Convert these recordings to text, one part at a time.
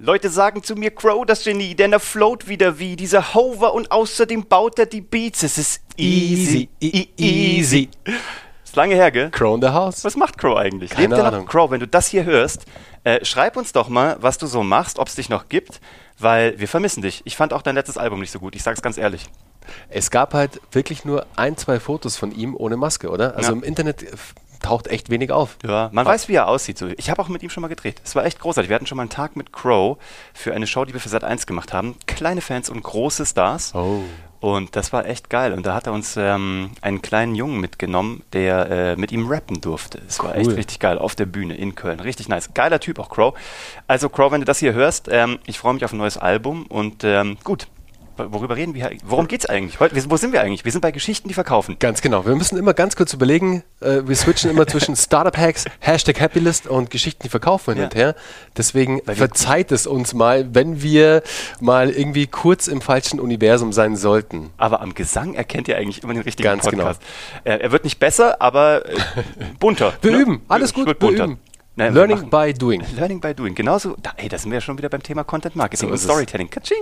Leute sagen zu mir Crow das Genie, denn er float wieder wie dieser Hover und außerdem baut er die Beats. Es ist easy, easy. easy. Ist lange her, gell? Crow in the House. Was macht Crow eigentlich? Keine Lebt Ahnung. Crow, wenn du das hier hörst, äh, schreib uns doch mal, was du so machst, ob es dich noch gibt, weil wir vermissen dich. Ich fand auch dein letztes Album nicht so gut, ich sag's ganz ehrlich. Es gab halt wirklich nur ein, zwei Fotos von ihm ohne Maske, oder? Also Ja. im Internet äh, taucht echt wenig auf. Ja, man weiß, wie er aussieht. So. Ich habe auch mit ihm schon mal gedreht. Es war echt großartig. Wir hatten schon mal einen Tag mit Crow für eine Show, die wir für Sat 1 gemacht haben. Kleine Fans und große Stars. Oh. Und das war echt geil. Und da hat er uns ähm, einen kleinen Jungen mitgenommen, der äh, mit ihm rappen durfte. Es war echt Cool. richtig geil auf der Bühne in Köln. Richtig nice. Geiler Typ auch, Crow. Also, Crow, wenn du das hier hörst, ähm, ich freue mich auf ein neues Album. Und ähm, gut, worüber reden wir? Worum geht's eigentlich? Heute, wir- wo sind wir eigentlich? Wir sind bei Geschichten, die verkaufen. Ganz genau. Wir müssen immer ganz kurz überlegen, äh, wir switchen immer zwischen Startup-Hacks, Hashtag Happylist und Geschichten, die verkaufen hin Ja. und her. Deswegen wir- verzeiht es uns mal, wenn wir mal irgendwie kurz im falschen Universum sein sollten. Aber am Gesang erkennt ihr eigentlich immer den richtigen Ganz Podcast. Äh, er wird nicht besser, aber äh, bunter. Wir ne? üben. Alles gut. Wir bunter. üben. Nein, Learning by doing. Learning by doing. Genauso, da, ey, da sind wir ja schon wieder beim Thema Content Marketing So und. Storytelling. Katsching.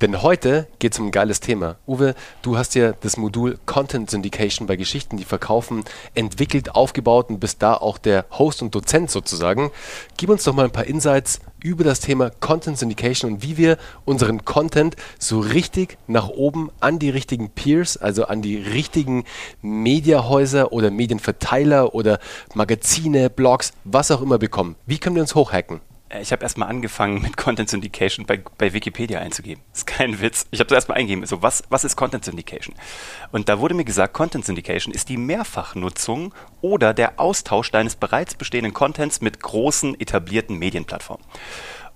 Denn heute geht es um ein geiles Thema. Uwe, du hast ja das Modul Content Syndication bei Geschichten, die verkaufen, entwickelt, aufgebaut und bist da auch der Host und Dozent sozusagen. Gib uns doch mal ein paar Insights über das Thema Content Syndication und wie wir unseren Content so richtig nach oben an die richtigen Peers, also an die richtigen Mediahäuser oder Medienverteiler oder Magazine, Blogs, was auch immer bekommen. Wie können wir uns hochhacken? Äh, Ich habe erstmal angefangen mit Content Syndication bei, bei Wikipedia einzugeben. ist kein Witz. Ich habe das erstmal eingegeben. So, was, was ist Content Syndication? Und da wurde mir gesagt, Content Syndication ist die Mehrfachnutzung oder der Austausch deines bereits bestehenden Contents mit großen etablierten Medienplattformen.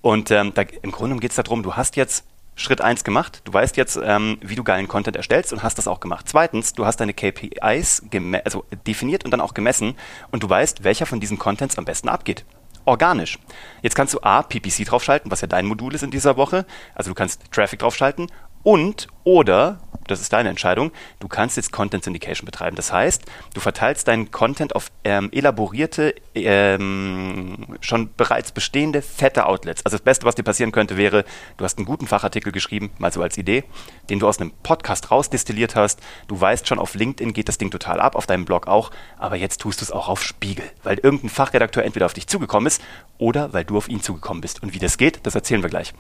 Und ähm, da, im Grunde geht es darum, du hast jetzt Schritt eins gemacht. Du weißt jetzt, ähm, wie du geilen Content erstellst und hast das auch gemacht. Zweitens, du hast deine KPIs also definiert und dann auch gemessen und du weißt, welcher von diesen Contents am besten abgeht. Organisch. Jetzt kannst du A, PPC draufschalten, was ja dein Modul ist in dieser Woche. Also du kannst Traffic draufschalten und oder, das ist deine Entscheidung, du kannst jetzt Content Syndication betreiben. Das heißt, du verteilst deinen Content auf ähm, elaborierte, ähm, schon bereits bestehende, fette Outlets. Also das Beste, was dir passieren könnte, wäre, du hast einen guten Fachartikel geschrieben, mal so als Idee, den du aus einem Podcast rausdestilliert hast. Du weißt schon, auf LinkedIn geht das Ding total ab, auf deinem Blog auch, aber jetzt tust du es auch auf Spiegel, weil irgendein Fachredakteur entweder auf dich zugekommen ist oder weil du auf ihn zugekommen bist. Und wie das geht, das erzählen wir gleich.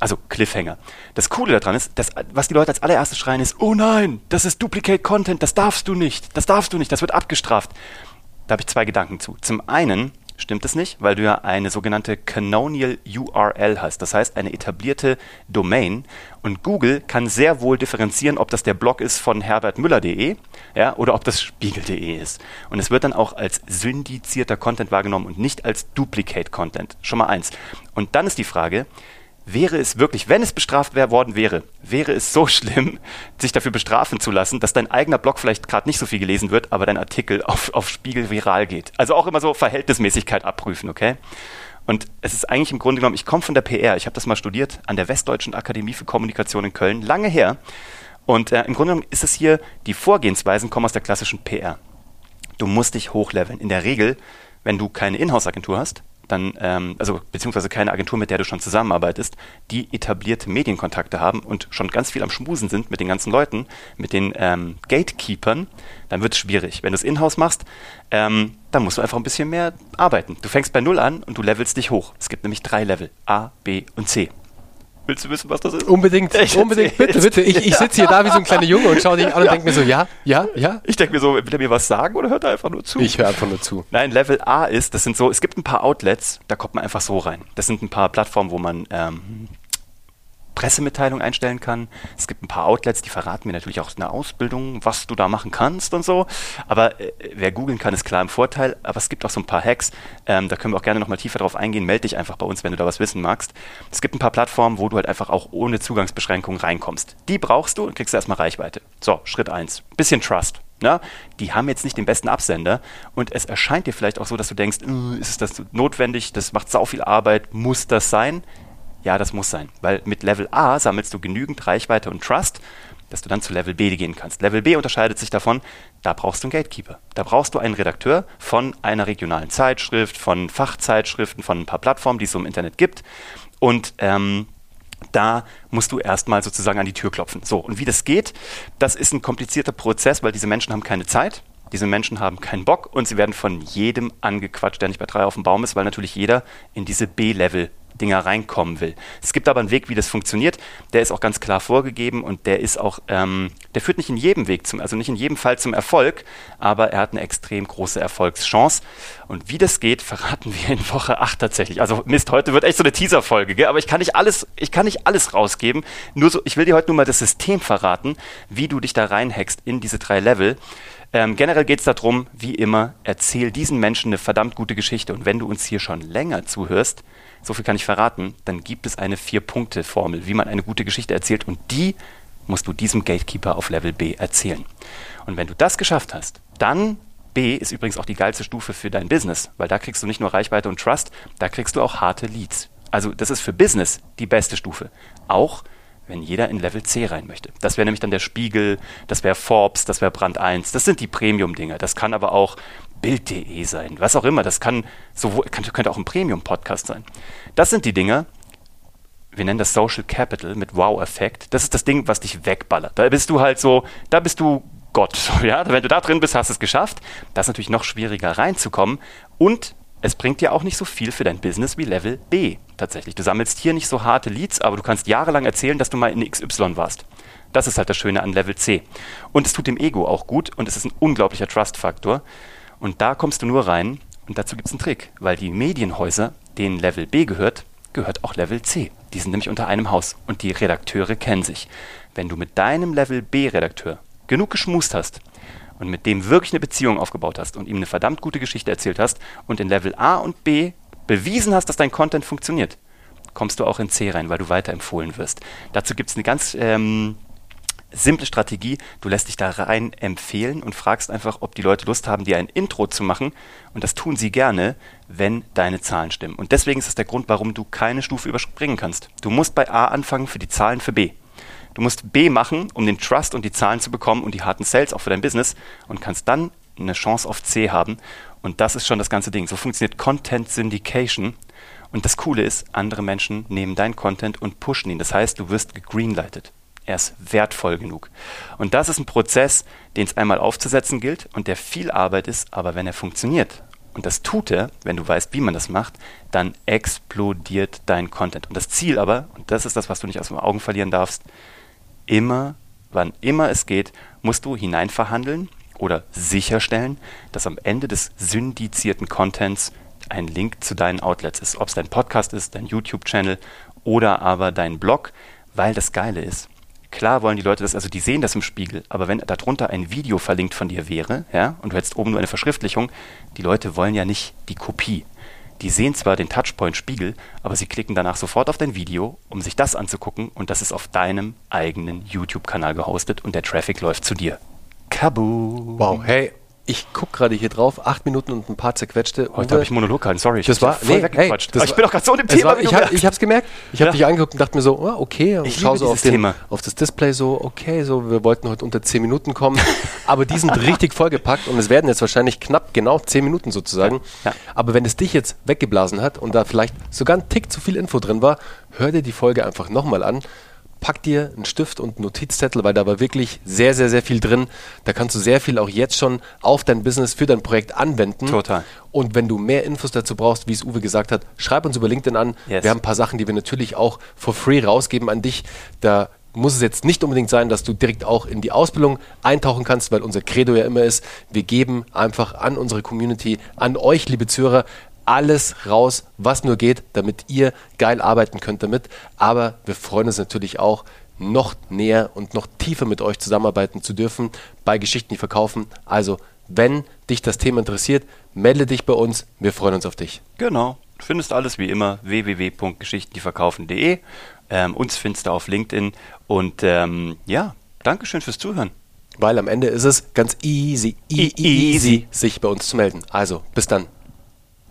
Also Cliffhanger. Das Coole daran ist, dass, was die Leute als allererstes schreien ist, oh nein, das ist Duplicate Content, das darfst du nicht, das darfst du nicht, das wird abgestraft. Da habe ich zwei Gedanken zu. Zum einen stimmt es nicht, weil du ja eine sogenannte Canonial URL hast, das heißt eine etablierte Domain. Und Google kann sehr wohl differenzieren, ob das der Blog ist von herbertmüller.de ja, oder ob das spiegel.de ist. Und es wird dann auch als syndizierter Content wahrgenommen und nicht als Duplicate Content. Schon mal eins. Und dann ist die Frage, Wäre es wirklich, wenn es bestraft worden wäre, wäre es so schlimm, sich dafür bestrafen zu lassen, dass dein eigener Blog vielleicht gerade nicht so viel gelesen wird, aber dein Artikel auf, auf Spiegel viral geht. Also auch immer so Verhältnismäßigkeit abprüfen, okay? Und es ist eigentlich im Grunde genommen, ich komme von der PR, ich habe das mal studiert an der Westdeutschen Akademie für Kommunikation in Köln, lange her. Und äh, im Grunde genommen ist es hier, die Vorgehensweisen kommen aus der klassischen PR. Du musst dich hochleveln. In der Regel, wenn du keine Inhouse-Agentur hast, dann, ähm, also beziehungsweise keine Agentur, mit der du schon zusammenarbeitest, die etablierte Medienkontakte haben und schon ganz viel am Schmusen sind mit den ganzen Leuten, mit den ähm, Gatekeepern, dann wird es schwierig. Wenn du es in-house machst, ähm, dann musst du einfach ein bisschen mehr arbeiten. Du fängst bei Null an und du levelst dich hoch. Es gibt nämlich drei Level, A, B und C. Willst du wissen, was das ist? Unbedingt, Ich unbedingt, bitte, bitte. Ich, ich sitze hier da wie so ein kleiner Junge und schaue dich an und denke mir so, ja, ja, ja. Ich denke mir so, will er mir was sagen oder hört er einfach nur zu? Ich höre einfach nur zu. Nein, Level A ist, das sind so, es gibt ein paar Outlets, da kommt man einfach so rein. Das sind ein paar Plattformen, wo man ähm, Pressemitteilungen einstellen kann. Es gibt ein paar Outlets, die verraten mir natürlich auch eine Ausbildung, was du da machen kannst und so. Aber äh, wer googeln kann, ist klar im Vorteil. Aber es gibt auch so ein paar Hacks. Ähm, da können wir auch gerne nochmal tiefer drauf eingehen. Meld dich einfach bei uns, wenn du da was wissen magst. Es gibt ein paar Plattformen, wo du halt einfach auch ohne Zugangsbeschränkungen reinkommst. Die brauchst du und kriegst erstmal Reichweite. So, Schritt eins. Bisschen Trust. Ja, die haben jetzt nicht den besten Absender und es erscheint dir vielleicht auch so, dass du denkst, "Äh, ist das notwendig, das macht sau viel Arbeit, muss das sein? Ja, das muss sein, weil mit Level A sammelst du genügend Reichweite und Trust, dass du dann zu Level B gehen kannst. Level B unterscheidet sich davon, da brauchst du einen Gatekeeper. Da brauchst du einen Redakteur von einer regionalen Zeitschrift, von Fachzeitschriften, von ein paar Plattformen, die es so im Internet gibt. Und ähm, da musst du erstmal sozusagen an die Tür klopfen. So, und wie das geht, das ist ein komplizierter Prozess, weil diese Menschen haben keine Zeit. Diese Menschen haben keinen Bock und sie werden von jedem angequatscht, der nicht bei drei auf dem Baum ist, weil natürlich jeder in diese B-Level Dinger reinkommen will. Es gibt aber einen Weg, wie das funktioniert. Der ist auch ganz klar vorgegeben und der ist auch, ähm, der führt nicht in jedem Weg zum, also nicht in jedem Fall zum Erfolg, aber er hat eine extrem große Erfolgschance. Und wie das geht, verraten wir in Woche 8 tatsächlich. Also Mist, heute wird echt so eine Teaser-Folge, aber ich kann nicht alles, ich kann nicht alles rausgeben. Nur so, ich will dir heute nur mal das System verraten, wie du dich da reinhackst in diese drei Level. Ähm, generell geht es darum, wie immer, erzähl diesen Menschen eine verdammt gute Geschichte. Und wenn du uns hier schon länger zuhörst, so viel kann ich verraten, dann gibt es eine Vier-Punkte-Formel, wie man eine gute Geschichte erzählt. Und die musst du diesem Gatekeeper auf Level B erzählen. Und wenn du das geschafft hast, dann B ist übrigens auch die geilste Stufe für dein Business, weil da kriegst du nicht nur Reichweite und Trust, da kriegst du auch harte Leads. Also das ist für Business die beste Stufe. Auch wenn jeder in Level C rein möchte. Das wäre nämlich dann der Spiegel, das wäre Forbes, das wäre Brand 1. Das sind die Premium-Dinger. Das kann aber auch Bild.de sein, was auch immer. Das kann sowohl, könnte auch ein Premium-Podcast sein. Das sind die Dinge, wir nennen das Social Capital mit Wow-Effekt. Das ist das Ding, was dich wegballert. Da bist du halt so, da bist du Gott. Ja? Wenn du da drin bist, hast du es geschafft. Das ist natürlich noch schwieriger reinzukommen. Und es bringt dir auch nicht so viel für dein Business wie Level B tatsächlich. Du sammelst hier nicht so harte Leads, aber du kannst jahrelang erzählen, dass du mal in XY warst. Das ist halt das Schöne an Level C. Und es tut dem Ego auch gut und es ist ein unglaublicher Trust-Faktor. Und da kommst du nur rein und dazu gibt es einen Trick, weil die Medienhäuser, denen Level B gehört, gehört auch Level C. Die sind nämlich unter einem Haus und die Redakteure kennen sich. Wenn du mit deinem Level B-Redakteur genug geschmust hast, und mit dem wirklich eine Beziehung aufgebaut hast und ihm eine verdammt gute Geschichte erzählt hast und in Level A und B bewiesen hast, dass dein Content funktioniert, kommst du auch in C rein, weil du weiterempfohlen wirst. Dazu gibt es eine ganz ähm, simple Strategie. Du lässt dich da rein empfehlen und fragst einfach, ob die Leute Lust haben, dir ein Intro zu machen. Und das tun sie gerne, wenn deine Zahlen stimmen. Und deswegen ist das der Grund, warum du keine Stufe überspringen kannst. Du musst bei A anfangen für die Zahlen für B. Du musst B machen, um den Trust und die Zahlen zu bekommen und die harten Sales auch für dein Business und kannst dann eine Chance auf C haben. Und das ist schon das ganze Ding. So funktioniert Content Syndication. Und das Coole ist, andere Menschen nehmen deinen Content und pushen ihn. Das heißt, du wirst gegreenlightet. Er ist wertvoll genug. Und das ist ein Prozess, den es einmal aufzusetzen gilt und der viel Arbeit ist, aber wenn er funktioniert, und das tut er, wenn du weißt, wie man das macht, dann explodiert dein Content. Und das Ziel aber, und das ist das, was du nicht aus den Augen verlieren darfst, immer, wann immer es geht, musst du hineinverhandeln oder sicherstellen, dass am Ende des syndizierten Contents ein Link zu deinen Outlets ist. Ob es dein Podcast ist, dein YouTube-Channel oder aber dein Blog, weil das Geile ist. Klar wollen die Leute das, also die sehen das im Spiegel, aber wenn darunter ein Video verlinkt von dir wäre, ja, und du hättest oben nur eine Verschriftlichung, die Leute wollen ja nicht die Kopie. Die sehen zwar den Touchpoint-Spiegel, aber sie klicken danach sofort auf dein Video, um sich das anzugucken und das ist auf deinem eigenen YouTube-Kanal gehostet und der Traffic läuft zu dir. Kaboom! Wow, hey, ich gucke gerade hier drauf, acht Minuten und ein paar zerquetschte. Heute habe ich Monolog gehalten, sorry. Ich das war, voll nee, hey, das ich bin doch gerade so in dem Thema. War, ich habe es gemerkt. Ich habe ja. dich angeguckt und dachte mir so, oh, okay. Und ich schaue so auf, den, auf, das Display so, okay, so, wir wollten heute unter zehn Minuten kommen. aber die sind richtig vollgepackt und es werden jetzt wahrscheinlich knapp genau zehn Minuten sozusagen. Ja. Ja. Aber wenn es dich jetzt weggeblasen hat und da vielleicht sogar ein Tick zu viel Info drin war, hör dir die Folge einfach nochmal an pack dir einen Stift und einen Notizzettel, weil da war wirklich sehr, sehr, sehr viel drin. Da kannst du sehr viel auch jetzt schon auf dein Business, für dein Projekt anwenden. Total. Und wenn du mehr Infos dazu brauchst, wie es Uwe gesagt hat, schreib uns über LinkedIn an. Yes. Wir haben ein paar Sachen, die wir natürlich auch for free rausgeben an dich. Da muss es jetzt nicht unbedingt sein, dass du direkt auch in die Ausbildung eintauchen kannst, weil unser Credo ja immer ist, wir geben einfach an unsere Community, an euch, liebe Zuhörer, alles raus, was nur geht, damit ihr geil arbeiten könnt damit. Aber wir freuen uns natürlich auch, noch näher und noch tiefer mit euch zusammenarbeiten zu dürfen bei Geschichten, die verkaufen. Also, wenn dich das Thema interessiert, melde dich bei uns. Wir freuen uns auf dich. Genau. Du findest alles wie immer www.geschichtendieverkaufen.de. Ähm, uns findest du auf LinkedIn. Und ähm, ja, Dankeschön fürs Zuhören. Weil am Ende ist es ganz easy, e easy, easy, sich bei uns zu melden. Also, bis dann.